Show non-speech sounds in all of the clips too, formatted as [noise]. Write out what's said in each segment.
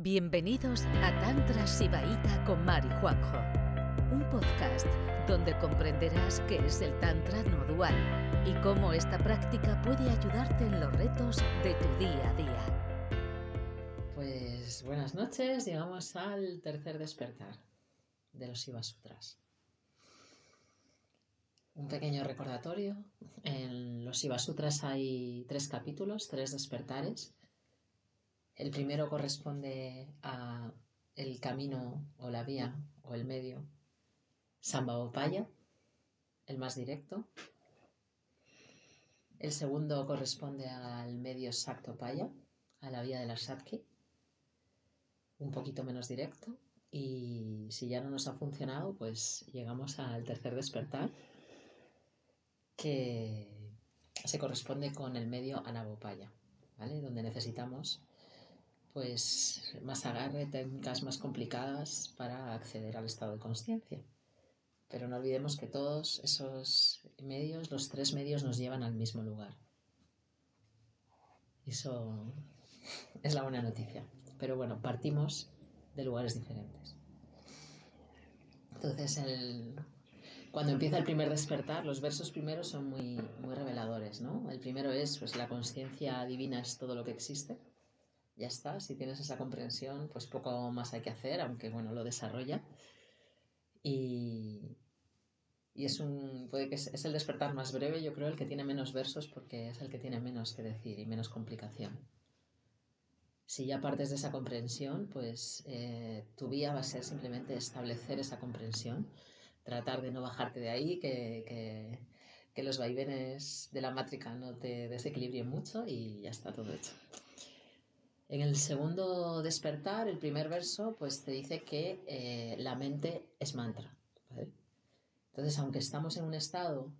Bienvenidos a Tantra Sibaíta con Mari Juanjo, un podcast donde comprenderás qué es el Tantra no dual y cómo esta práctica puede ayudarte en los retos de tu día a día. Pues buenas noches, llegamos al tercer despertar de los Shiva Sutras. Un pequeño recordatorio. En los Shiva Sutras hay tres capítulos, tres despertares el primero corresponde a el camino o la vía o el medio Sambhavopaya, el más directo. El segundo corresponde al medio Saktopaya, a la vía de la Satki, un poquito menos directo. Y si ya no nos ha funcionado, pues llegamos al tercer despertar, que se corresponde con el medio Anavopaya, ¿vale? Donde necesitamos pues más agarre, técnicas más complicadas para acceder al estado de conciencia. Pero no olvidemos que todos esos medios, los tres medios, nos llevan al mismo lugar. Eso es la buena noticia. Pero bueno, partimos de lugares diferentes. Entonces, cuando empieza el primer despertar, los versos primeros son muy, muy reveladores, ¿no? El primero es, pues la conciencia divina es todo lo que existe ya está, si tienes esa comprensión, pues poco más hay que hacer, aunque bueno, lo desarrolla. Y, y es un, puede que es, el despertar más breve, yo creo, el que tiene menos versos porque es el que tiene menos que decir y menos complicación. Si ya partes de esa comprensión, pues eh, tu vía va a ser simplemente establecer esa comprensión, tratar de no bajarte de ahí, que, que, que los vaivenes de la mátrica no te desequilibren mucho y ya está todo hecho. En el segundo despertar, el primer verso, pues te dice que eh, la mente es mantra. Entonces, aunque estamos en un estado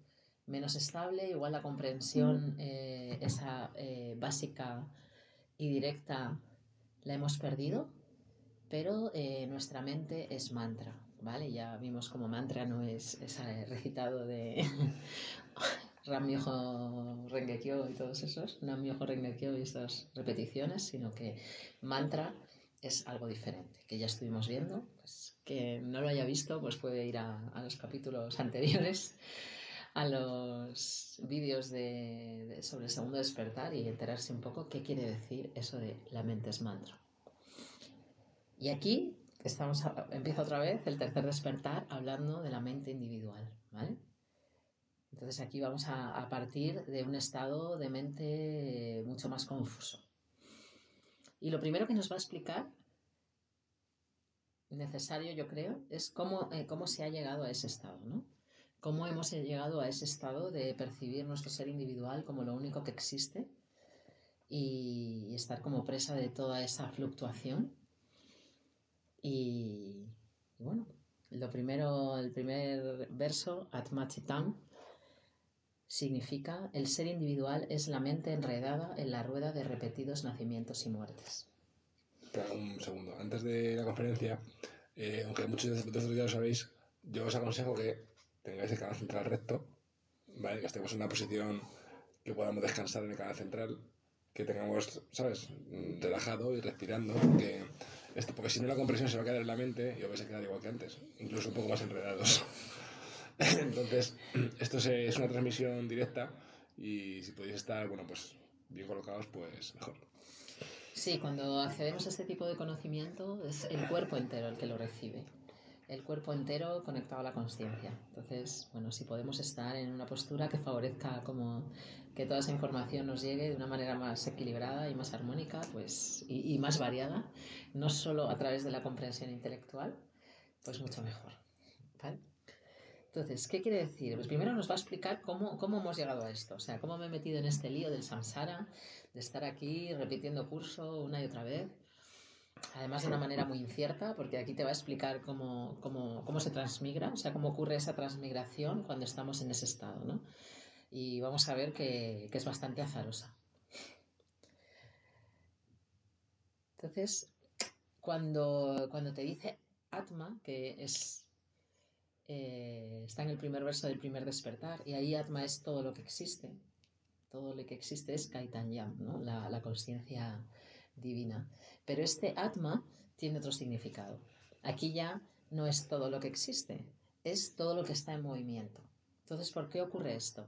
menos estable, igual la comprensión eh, esa eh, básica y directa la hemos perdido, pero nuestra mente es mantra, ¿vale? Ya vimos como mantra no es, es recitado de [laughs] Ramyoho Rengekyo y todos esos, Namyoho Rengekyo y estas repeticiones, sino que mantra es algo diferente, que ya estuvimos viendo, pues que no lo haya visto, pues puede ir a, los capítulos [laughs] anteriores, a los vídeos de, sobre el segundo despertar y enterarse un poco qué quiere decir eso de la mente es mantra. Y aquí estamos empieza otra vez el tercer despertar hablando de la mente individual, ¿vale? Entonces aquí vamos a, partir de un estado de mente mucho más confuso. Y lo primero que nos va a explicar, necesario yo creo, es cómo, eh, cómo se ha llegado a ese estado, ¿no? Cómo hemos llegado a ese estado de percibir nuestro ser individual como lo único que existe y, estar como presa de toda esa fluctuación. Y, bueno, lo primero, el primer verso, Atmachitam, significa el ser individual es la mente enredada en la rueda de repetidos nacimientos y muertes. un segundo. Antes de la conferencia, eh, aunque muchos de vosotros ya lo sabéis, yo os aconsejo que tengáis el canal central recto, ¿vale? que estemos en una posición que podamos descansar en el canal central, que tengamos, ¿sabes?, relajado y respirando, porque, esto, porque si no la compresión se va a quedar en la mente y os vais a quedar igual que antes, incluso un poco más enredados. [laughs] Entonces, esto es una transmisión directa y si podéis estar, bueno, pues bien colocados, pues mejor. Sí, cuando accedemos a este tipo de conocimiento es el cuerpo entero el que lo recibe. El cuerpo entero conectado a la conciencia. Entonces, bueno, si podemos estar en una postura que favorezca como que toda esa información nos llegue de una manera más equilibrada y más armónica, pues, y, y más variada, no solo a través de la comprensión intelectual, pues mucho mejor. ¿Vale? Entonces, ¿qué quiere decir? Pues primero nos va a explicar cómo, cómo hemos llegado a esto, o sea, cómo me he metido en este lío del samsara, de estar aquí repitiendo curso una y otra vez, además de una manera muy incierta, porque aquí te va a explicar cómo, cómo, cómo se transmigra, o sea, cómo ocurre esa transmigración cuando estamos en ese estado, ¿no? Y vamos a ver que, que es bastante azarosa. Entonces, cuando, cuando te dice Atma, que es eh, está en el primer verso del primer despertar, y ahí Atma es todo lo que existe. Todo lo que existe es Kaitanyam, ¿no? la, la conciencia divina. Pero este Atma tiene otro significado. Aquí ya no es todo lo que existe, es todo lo que está en movimiento. Entonces, ¿por qué ocurre esto?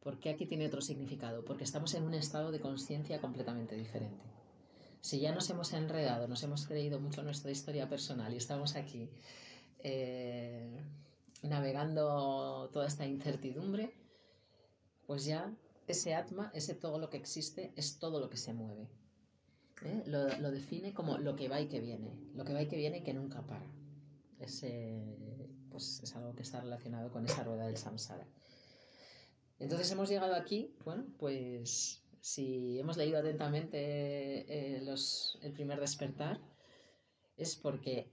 Porque aquí tiene otro significado? Porque estamos en un estado de conciencia completamente diferente. Si ya nos hemos enredado, nos hemos creído mucho nuestra historia personal y estamos aquí eh, navegando toda esta incertidumbre, pues ya ese atma, ese todo lo que existe, es todo lo que se mueve. ¿eh? Lo, define como lo que va y que viene, lo que va y que viene y que nunca para. Ese, pues es algo que está relacionado con esa rueda del samsara. Entonces hemos llegado aquí, bueno, pues si hemos leído atentamente eh, los, el primer despertar, es porque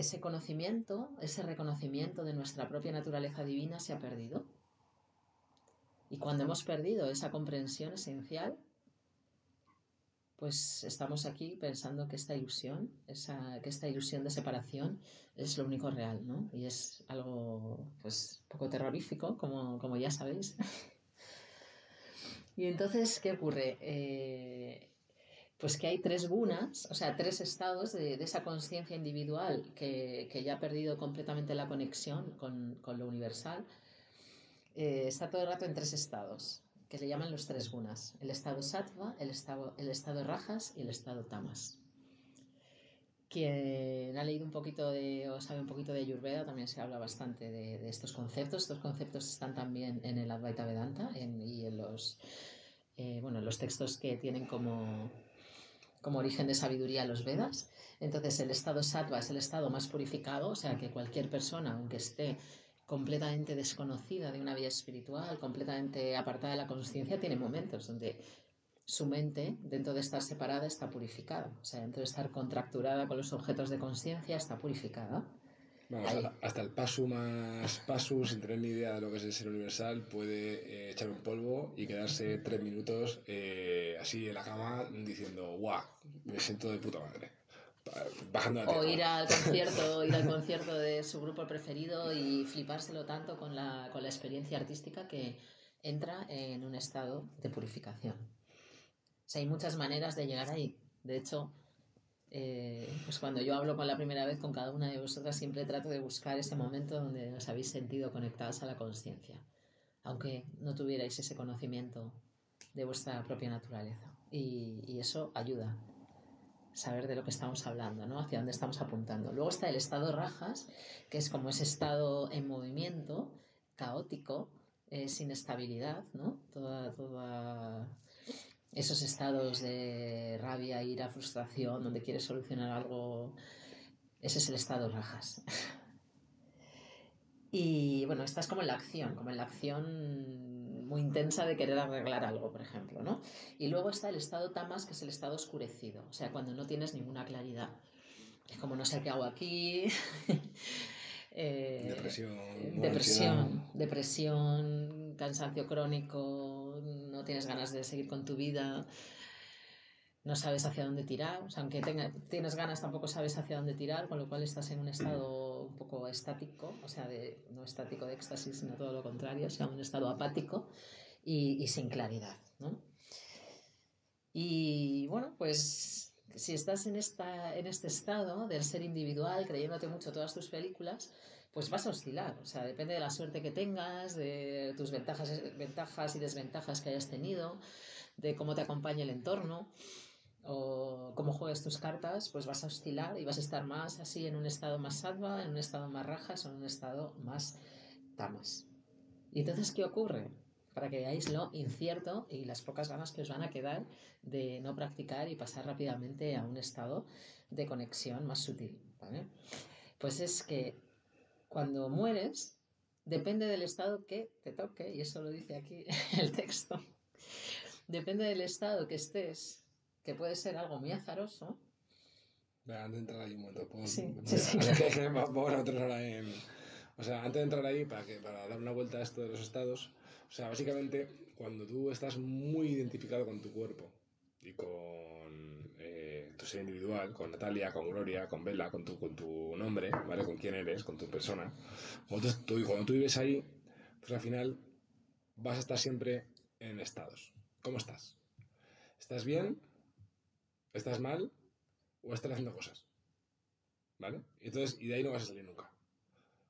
ese conocimiento, ese reconocimiento de nuestra propia naturaleza divina se ha perdido. Y cuando hemos perdido esa comprensión esencial, pues estamos aquí pensando que esta ilusión, esa, que esta ilusión de separación es lo único real, ¿no? Y es algo, pues, poco terrorífico, como, como ya sabéis. [laughs] y entonces, ¿qué ocurre? Eh, pues que hay tres gunas, o sea, tres estados de, esa conciencia individual que, que, ya ha perdido completamente la conexión con, con lo universal. Eh, está todo el rato en tres estados que le llaman los tres gunas, el estado sattva, el estado, el estado rajas y el estado tamas. Quien ha leído un poquito de, o sabe un poquito de Ayurveda, también se habla bastante de, de estos conceptos. Estos conceptos están también en el Advaita Vedanta y en los, eh, bueno, los textos que tienen como, como origen de sabiduría los Vedas. Entonces, el estado sattva es el estado más purificado, o sea que cualquier persona, aunque esté completamente desconocida de una vida espiritual, completamente apartada de la conciencia, tiene momentos donde su mente, dentro de estar separada, está purificada. O sea, dentro de estar contracturada con los objetos de conciencia, está purificada. Vamos, hasta el paso más paso, sin tener ni idea de lo que es el ser universal, puede eh, echar un polvo y quedarse tres minutos eh, así en la cama diciendo, guau, me siento de puta madre. Bajando o ir al [laughs] concierto ir al concierto de su grupo preferido y flipárselo tanto con la, con la experiencia artística que entra en un estado de purificación. O sea, hay muchas maneras de llegar ahí. De hecho, eh, pues cuando yo hablo con la primera vez con cada una de vosotras, siempre trato de buscar ese momento donde os habéis sentido conectadas a la conciencia, aunque no tuvierais ese conocimiento de vuestra propia naturaleza. Y, eso ayuda saber de lo que estamos hablando, ¿no? Hacia dónde estamos apuntando. Luego está el estado rajas, que es como ese estado en movimiento, caótico, eh, sin estabilidad, ¿no? Toda, toda esos estados de rabia, ira, frustración, donde quieres solucionar algo, ese es el estado rajas. [laughs] y bueno, estás como en la acción, como en la acción muy intensa de querer arreglar algo, por ejemplo, ¿no? Y luego está el estado tamas, que es el estado oscurecido, o sea, cuando no tienes ninguna claridad. Es como no sé qué hago aquí. [laughs] eh, depresión. Depresión, depresión, cansancio crónico, no tienes ganas de seguir con tu vida, no sabes hacia dónde tirar, o sea, aunque tienes ganas tampoco sabes hacia dónde tirar, con lo cual estás en un estado un poco estático, o sea, de, no estático de éxtasis, sino todo lo contrario, o sea, un estado apático y, y sin claridad, ¿no? Y bueno, pues si estás en, esta, en este estado del ser individual, creyéndote mucho todas tus películas, pues vas a oscilar. O sea, depende de la suerte que tengas, de tus ventajas, ventajas y desventajas que hayas tenido, de cómo te acompaña el entorno o cómo juegues tus cartas, pues vas a oscilar y vas a estar más así en un estado más salva, en un estado más rajas o en un estado más tamas. ¿Y entonces qué ocurre? Para que veáis lo incierto y las pocas ganas que os van a quedar de no practicar y pasar rápidamente a un estado de conexión más sutil. Pues es que cuando mueres, depende del estado que te toque, y eso lo dice aquí [laughs] el texto, depende del estado que estés, que puede ser algo muy azaroso. Antes de entrar ahí un momento, ¿puedo... [laughs] Sí, sí, [laughs] sí. en... O sea, antes de entrar ahí, para, que, para dar una vuelta a esto de los estados, o sea, básicamente, cuando tú estás muy identificado con tu cuerpo y con tu ser individual, con Natalia, con Gloria, con Bella, con tu, con tu nombre, ¿vale? Con quién eres, con tu persona. Cuando tú, cuando tú vives ahí, pues al final vas a estar siempre en estados. ¿Cómo estás? ¿Estás bien? estás mal o estás haciendo cosas. ¿Vale? Y entonces, y de ahí no vas a salir nunca.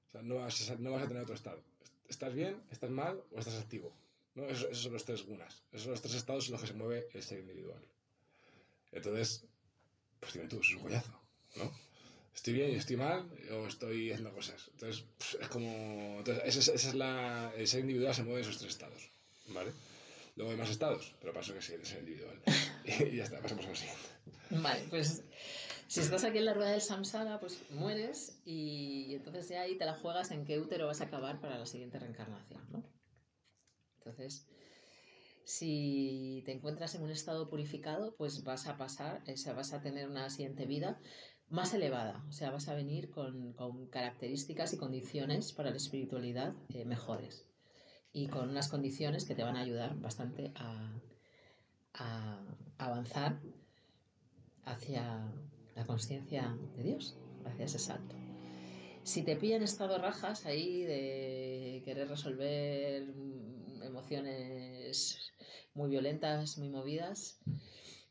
O sea, no vas a, no vas a tener otro estado. ¿Estás bien, estás mal o estás activo? ¿No? Esos, esos son los tres gunas. Esos son los tres estados en los que se mueve el ser individual. Entonces, pues dime tú, es un coñazo, ¿no? Estoy bien estoy mal o estoy haciendo cosas. Entonces, es como... Entonces, esa es, esa es la... El ser individual se mueve en esos tres estados, ¿vale? Luego hay más estados, pero paso que sí, el ser individual. [laughs] y ya está, pasamos al siguiente. Vale, pues si estás aquí en la rueda del samsara, pues mueres y entonces ya ahí te la juegas en qué útero vas a acabar para la siguiente reencarnación, ¿no? Entonces, si te encuentras en un estado purificado, pues vas a pasar, o sea, vas a tener una siguiente vida más elevada, o sea, vas a venir con, con características y condiciones para la espiritualidad eh, mejores y con unas condiciones que te van a ayudar bastante a, a avanzar hacia la conciencia de Dios, hacia ese salto. Si te pillan estado rajas ahí de querer resolver emociones muy violentas, muy movidas,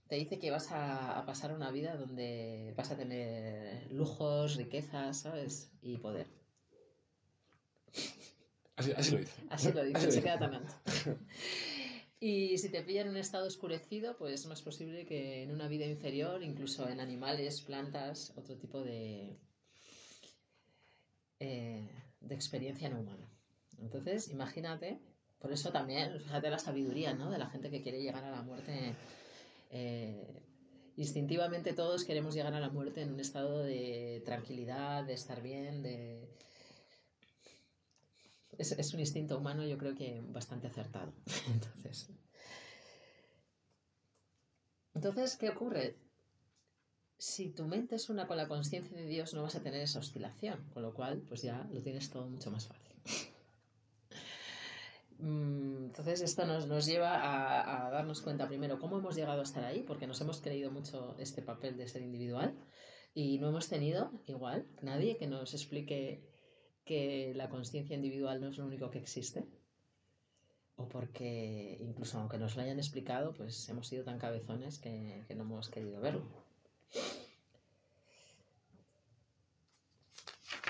te dice que vas a, a, pasar una vida donde vas a tener lujos, riquezas, ¿sabes? Y poder. Así, así lo dice. Así lo dice, Así se queda tan alto. Y si te pillan en un estado oscurecido, pues es más posible que en una vida inferior, incluso en animales, plantas, otro tipo de, eh, de experiencia no humana. Entonces, imagínate, por eso también, fíjate la sabiduría ¿no? de la gente que quiere llegar a la muerte. eh, instintivamente todos queremos llegar a la muerte en un estado de tranquilidad, de estar bien, de... Es, es un instinto humano yo creo que bastante acertado. [laughs] Entonces, entonces, ¿qué ocurre? Si tu mente es una con la conciencia de Dios, no vas a tener esa oscilación, con lo cual, pues ya lo tienes todo mucho más fácil. Mm, Entonces, esto nos, nos lleva a, a darnos cuenta primero cómo hemos llegado a estar ahí, porque nos hemos creído mucho este papel de ser individual y no hemos tenido, igual, nadie que nos explique que la conciencia individual no es lo único que existe. O porque, incluso aunque nos lo hayan explicado, pues hemos sido tan cabezones que, que no hemos querido verlo.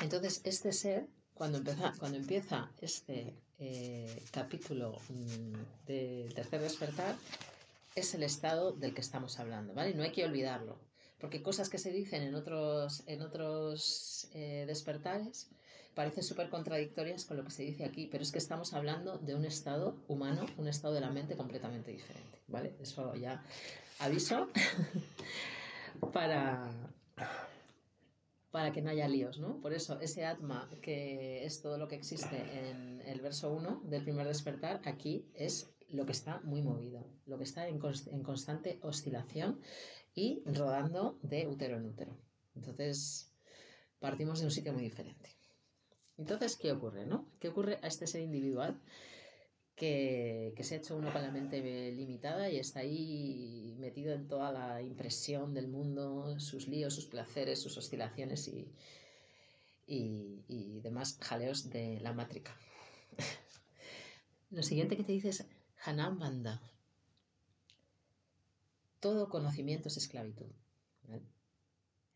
Entonces, este ser, cuando empieza, cuando empieza este eh, capítulo mm, de tercer despertar, es el estado del que estamos hablando, ¿vale? No hay que olvidarlo, porque cosas que se dicen en otros, en otros eh, despertares parecen súper contradictorias con lo que se dice aquí, pero es que estamos hablando de un estado humano, un estado de la mente completamente diferente, ¿vale? Eso ya aviso [laughs] para, para que no haya líos, ¿no? Por eso ese atma, que es todo lo que existe en el verso 1 del primer despertar, aquí es lo que está muy movido, lo que está en, const en constante oscilación y rodando de útero en útero. Entonces, partimos de un sitio muy diferente. Entonces, ¿qué ocurre, no? ¿Qué ocurre a este ser individual que, que se ha hecho uno con la mente limitada y está ahí metido en toda la impresión del mundo, sus líos, sus placeres, sus oscilaciones y, y, y demás jaleos de la mátrica? Lo siguiente que te dice es Hanan Banda. Todo conocimiento es esclavitud.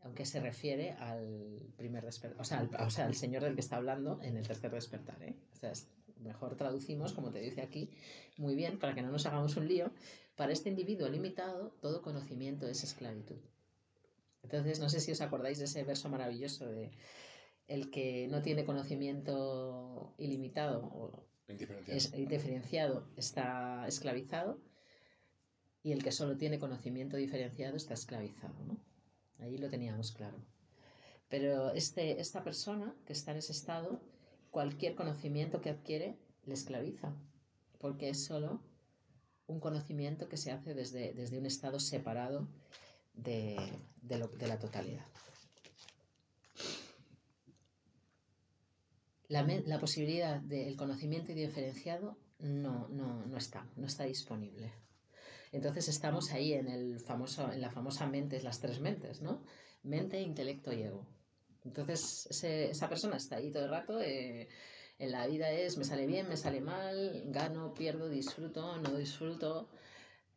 Aunque se refiere al primer despertar, o sea, al, Señor del que está hablando en el tercer despertar. ¿eh? Mejor traducimos, como te dice aquí, muy bien, para que no nos hagamos un lío. Para este individuo limitado, todo conocimiento es esclavitud. Entonces, no sé si os acordáis de ese verso maravilloso de el que no tiene conocimiento ilimitado o Indiferenciado. es diferenciado está esclavizado y el que solo tiene conocimiento diferenciado está esclavizado, ¿no? Ahí lo teníamos claro. Pero este, esta persona que está en ese estado, cualquier conocimiento que adquiere le esclaviza, porque es solo un conocimiento que se hace desde, desde un estado separado de, de, la totalidad. La, la, posibilidad del conocimiento diferenciado no, no, no está, no está disponible. Entonces estamos ahí en, el famoso, en la famosa mente, las tres mentes, ¿no? Mente, intelecto y ego. Entonces esa persona está ahí todo el rato. Eh, en la vida es, me sale bien, me sale mal, gano, pierdo, disfruto, no disfruto.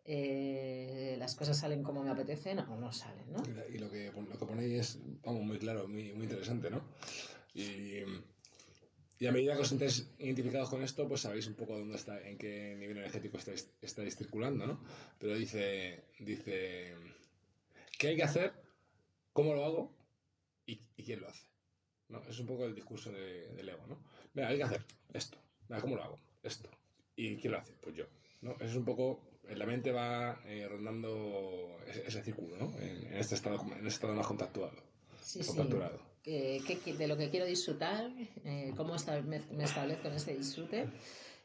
eh, las cosas salen como me apetecen o no salen, ¿no? Y lo que, lo que ponéis es, vamos, muy claro, muy, muy interesante, ¿no? Y, a medida que os sentéis identificados con esto, pues sabéis un poco dónde está, en qué nivel energético estáis, estáis circulando, ¿no? Pero dice, dice, ¿qué hay que hacer? ¿Cómo lo hago? ¿Y, y quién lo hace? ¿No? Es un poco el discurso de, del ego, ¿no? Mira, hay que hacer esto. Mira, ¿cómo lo hago? Esto. ¿Y quién lo hace? Pues yo. ¿no? Es un poco en la mente va eh, rondando ese, ese, círculo, ¿no? En, en, este estado, en este estado más contactuado. Sí, sí. Eh, ¿qué, de lo que quiero disfrutar, eh, cómo esta, me, me, establezco en este disfrute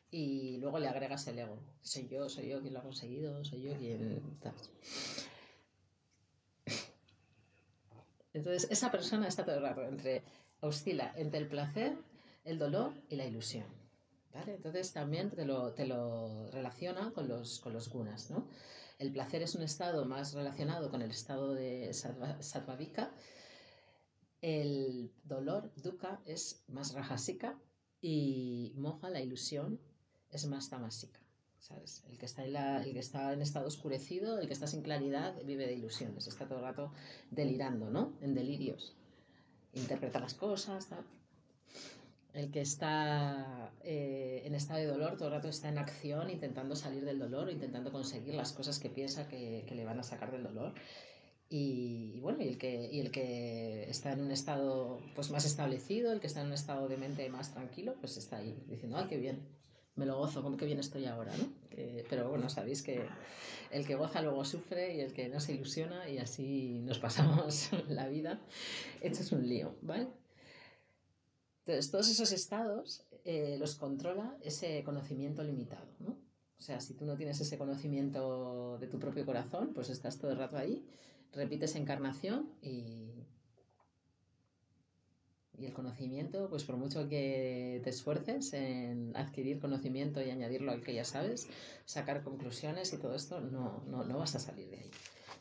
y luego le agregas el ego. Soy yo, soy yo quien lo ha conseguido, soy yo quien... Tal. Entonces, esa persona está todo el rato entre, oscila entre el placer, el dolor y la ilusión. ¿Vale? Entonces también te lo, te lo relaciona con los, con los gunas. ¿no? El placer es un estado más relacionado con el estado de sattvavika. El dolor, dukkha, es más rajasika. Y moja, la ilusión, es más tamasika. ¿Sabes? El que, está en la, el que está en estado oscurecido, el que está sin claridad, vive de ilusiones. Está todo el rato delirando, ¿no? En delirios. Interpreta las cosas, tal el que está eh, en estado de dolor todo el rato está en acción, intentando salir del dolor, intentando conseguir las cosas que piensa que, que le van a sacar del dolor. Y, bueno, y el, que, y el que está en un estado pues, más establecido, el que está en un estado de mente más tranquilo, pues está ahí diciendo, ¡ay, qué bien! Me lo gozo, como que bien estoy ahora, ¿no? Pero bueno, sabéis que el que goza luego sufre y el que no se ilusiona y así nos pasamos [laughs] la vida. Esto es un lío, ¿vale? Entonces, todos esos estados eh, los controla ese conocimiento limitado, ¿no? O sea, si tú no tienes ese conocimiento de tu propio corazón, pues estás todo el rato ahí, repites encarnación y, y el conocimiento, pues por mucho que te esfuerces en adquirir conocimiento y añadirlo al que ya sabes, sacar conclusiones y todo esto, no, no, no vas a salir de ahí.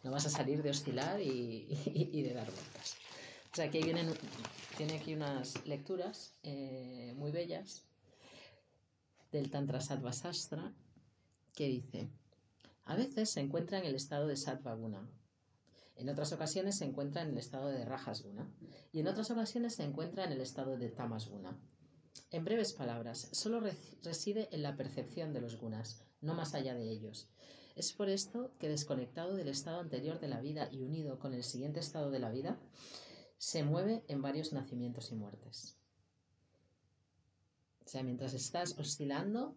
No vas a salir de oscilar y, y, y de dar vueltas. O sea, aquí vienen, tiene aquí unas lecturas eh, muy bellas del Tantra Sattva Sastra que dice, a veces se encuentra en el estado de Sattva Guna, en otras ocasiones se encuentra en el estado de Rajas Guna y en otras ocasiones se encuentra en el estado de Tamas Guna. En breves palabras, solo reside en la percepción de los gunas, no más allá de ellos. Es por esto que desconectado del estado anterior de la vida y unido con el siguiente estado de la vida, se mueve en varios nacimientos y muertes. O sea, mientras estás oscilando,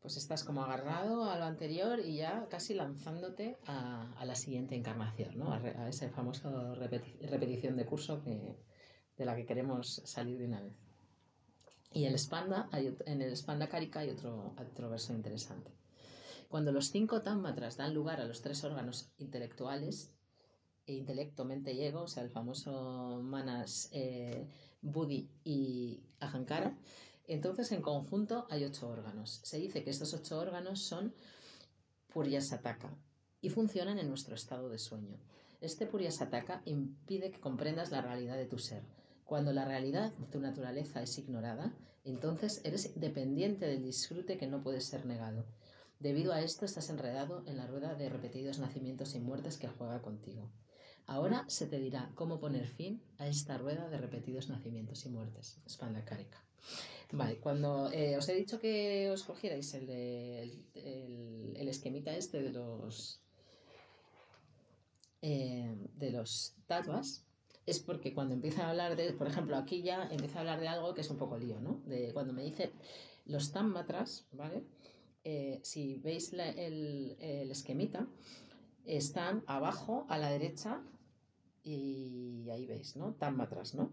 pues estás como agarrado a lo anterior y ya casi lanzándote a, a la siguiente encarnación, ¿no? A, a esa famosa repeti repetición de curso que, de la que queremos salir de una vez. Y el Spanda, hay, en el Spanda Karika hay otro, otro verso interesante. Cuando los cinco támatras dan lugar a los tres órganos intelectuales, intelecto, mente ego, o sea, el famoso Manas, eh, Buddhi y Ahankara, entonces en conjunto hay ocho órganos. Se dice que estos ocho órganos son Puryasataka y funcionan en nuestro estado de sueño. Este Puryasataka impide que comprendas la realidad de tu ser. Cuando la realidad de tu naturaleza es ignorada, entonces eres dependiente del disfrute que no puede ser negado. Debido a esto estás enredado en la rueda de repetidos nacimientos y muertes que juega contigo. Ahora se te dirá cómo poner fin a esta rueda de repetidos nacimientos y muertes. Spanda Karika. Vale, cuando eh, os he dicho que os cogierais el, el, esquemita este de los eh, de los tatuas, es porque cuando empieza a hablar de, por ejemplo, aquí ya empieza a hablar de algo que es un poco lío, ¿no? De cuando me dice los támmatras, ¿vale? Eh, si veis el, el esquemita, están abajo a la derecha y ahí veis, ¿no? Támmatras, ¿no?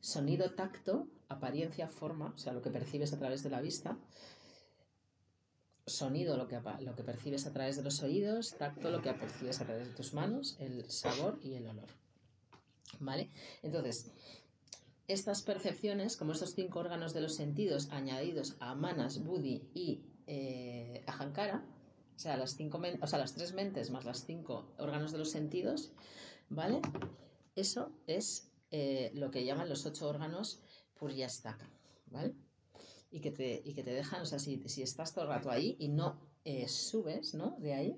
Sonido, tacto, apariencia, forma, o sea, lo que percibes a través de la vista. Sonido, lo que, lo que percibes a través de los oídos. Tacto, lo que percibes a través de tus manos. El sabor y el olor. ¿Vale? Entonces, estas percepciones, como estos cinco órganos de los sentidos añadidos a Manas, Buddhi y eh, o sea, las cinco o sea, las tres mentes más las cinco órganos de los sentidos, ¿vale? Eso es eh, lo que llaman los ocho órganos puryastaka, ¿vale? Y que te, y que te dejan, o sea, si, si estás todo el rato ahí y no eh, subes, ¿no? De ahí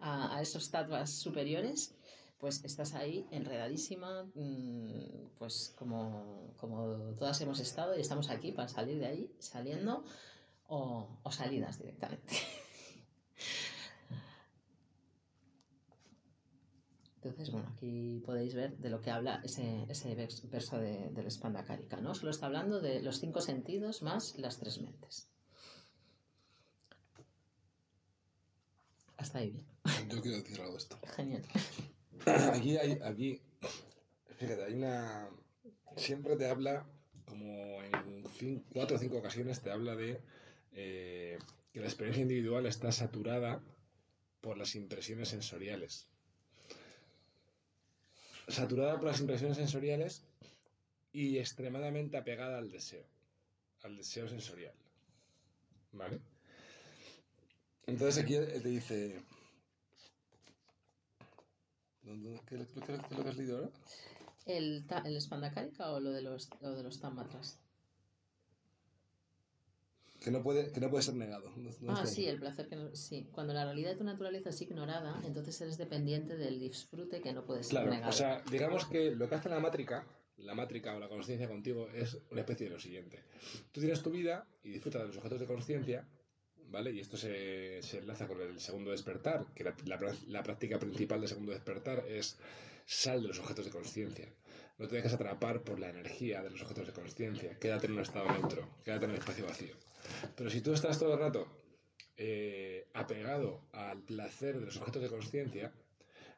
a, esos tattvas superiores, pues estás ahí enredadísima, mm, pues como, como todas hemos estado y estamos aquí para salir de ahí, saliendo o, o salidas directamente. [laughs] Entonces, bueno, aquí podéis ver de lo que habla ese, ese verso de, del Espandakárica, ¿no? Solo está hablando de los cinco sentidos más las tres mentes. Hasta ahí bien. Yo quiero decir algo de esto. [laughs] Genial. Aquí hay, aquí, fíjate, hay una... Siempre te habla, como en cuatro o cinco ocasiones, te habla de eh, que la experiencia individual está saturada por las impresiones sensoriales saturada por las impresiones sensoriales y extremadamente apegada al deseo, al deseo sensorial. ¿Vale? Entonces aquí te dice... ¿Qué, es lo que has leído ahora? ¿El, el o lo de los, lo de los tamatras? Que no puede, que no puede ser negado. ah, sí, el placer que no, sí. Cuando la realidad de tu naturaleza es ignorada, entonces eres dependiente del disfrute que no puede ser claro, negado. O sea, digamos que lo que hace la mátrica, la mátrica o la conciencia contigo, es una especie de lo siguiente. Tú tienes tu vida y disfrutas de los objetos de conciencia, ¿vale? Y esto se, se, enlaza con el segundo despertar, que la, la práctica principal del segundo despertar es sal de los objetos de conciencia. No te dejes atrapar por la energía de los objetos de conciencia. Quédate en un estado neutro, quédate en un espacio vacío. Pero si tú estás todo el rato eh, apegado al placer de los objetos de conciencia,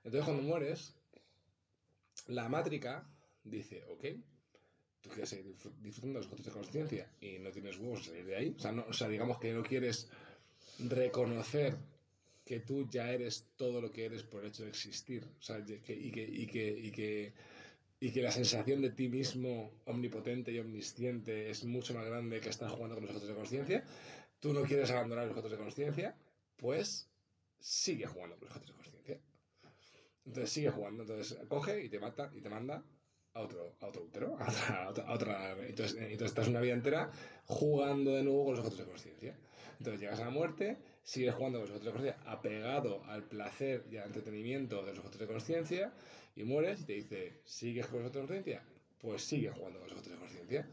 entonces cuando mueres, la mátrica dice, ok, tú quieres seguir disfrutando de los objetos de conciencia y no tienes huevos salir de ahí. O sea, o sea, digamos que no quieres reconocer que tú ya eres todo lo que eres por el hecho de existir. O sea, y que, y que, y que y que la sensación de ti mismo omnipotente y omnisciente es mucho más grande que estar jugando con los objetos de conciencia, tú no quieres abandonar los objetos de conciencia, pues sigue jugando con los objetos de conciencia. Entonces sigue jugando, entonces coge y te mata y te manda a otro, a otro útero, a otra, a otra, entonces, entonces estás una vida entera jugando de nuevo con los objetos de conciencia. Entonces llegas a la muerte, sigues jugando con los objetos de conciencia, apegado al placer y al entretenimiento de los objetos de conciencia, y mueres y te dice, ¿sigues con los objetos de conciencia? Pues sigue jugando con los objetos de conciencia.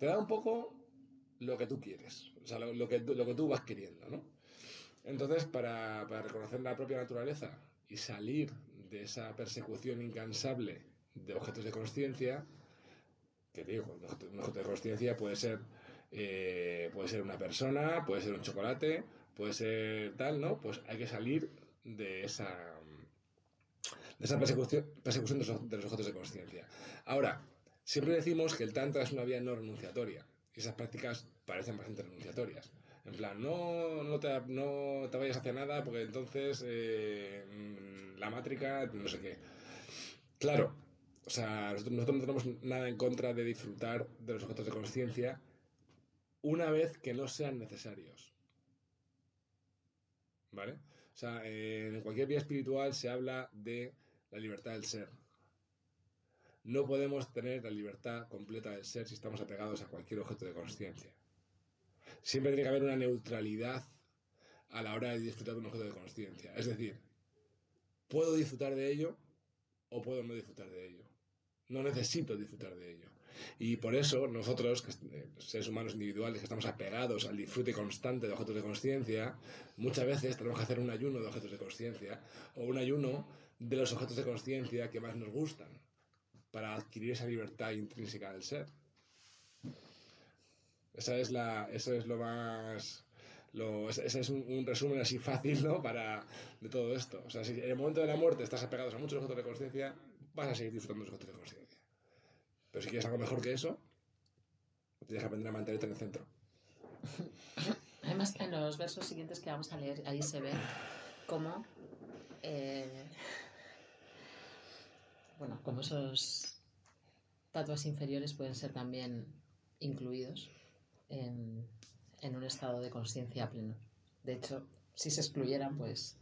Te da un poco lo que tú quieres, o sea, lo, que, lo que tú vas queriendo, ¿no? Entonces, para, para reconocer la propia naturaleza y salir de esa persecución incansable de objetos de conciencia, que digo, un objeto de conciencia puede ser, eh, puede ser una persona, puede ser un chocolate, puede ser tal, ¿no? Pues hay que salir de esa de esa persecución, persecución de, los, objetos de conciencia. Ahora, siempre decimos que el Tantra es una vía no renunciatoria, y esas prácticas parecen bastante renunciatorias. En plan, no, no, te, no te vayas hacia nada porque entonces eh, la mátrica, no sé qué. Claro, o sea, nosotros, no tenemos nada en contra de disfrutar de los objetos de conciencia una vez que no sean necesarios. ¿Vale? O sea, en cualquier vía espiritual se habla de la libertad del ser. No podemos tener la libertad completa del ser si estamos apegados a cualquier objeto de conciencia. Siempre tiene que haber una neutralidad a la hora de disfrutar de un objeto de conciencia. Es decir, puedo disfrutar de ello o puedo no disfrutar de ello. No necesito disfrutar de ello. Y por eso nosotros, eh, seres humanos individuales que estamos apegados al disfrute constante de objetos de conciencia, muchas veces tenemos que hacer un ayuno de objetos de conciencia o un ayuno de los objetos de conciencia que más nos gustan para adquirir esa libertad intrínseca del ser. Esa es la, eso es lo más... ese es un, resumen así fácil ¿no? para, de todo esto. O sea, si en el momento de la muerte estás apegado a muchos objetos de conciencia, vas a seguir disfrutando de los objetos de conciencia. Pero si quieres algo mejor que eso, tienes que aprender a mantenerte en el centro. [laughs] Además, en los versos siguientes que vamos a leer, ahí se ve cómo eh, bueno, como esos tatuas inferiores pueden ser también incluidos en, un estado de conciencia pleno. De hecho, si se excluyeran, pues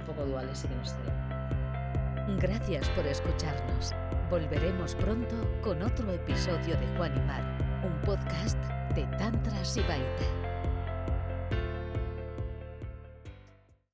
un poco duales sí que no estarían. Gracias por escucharnos. Volveremos pronto con otro episodio de Juan y Mar, un podcast de Tantra Sibaita.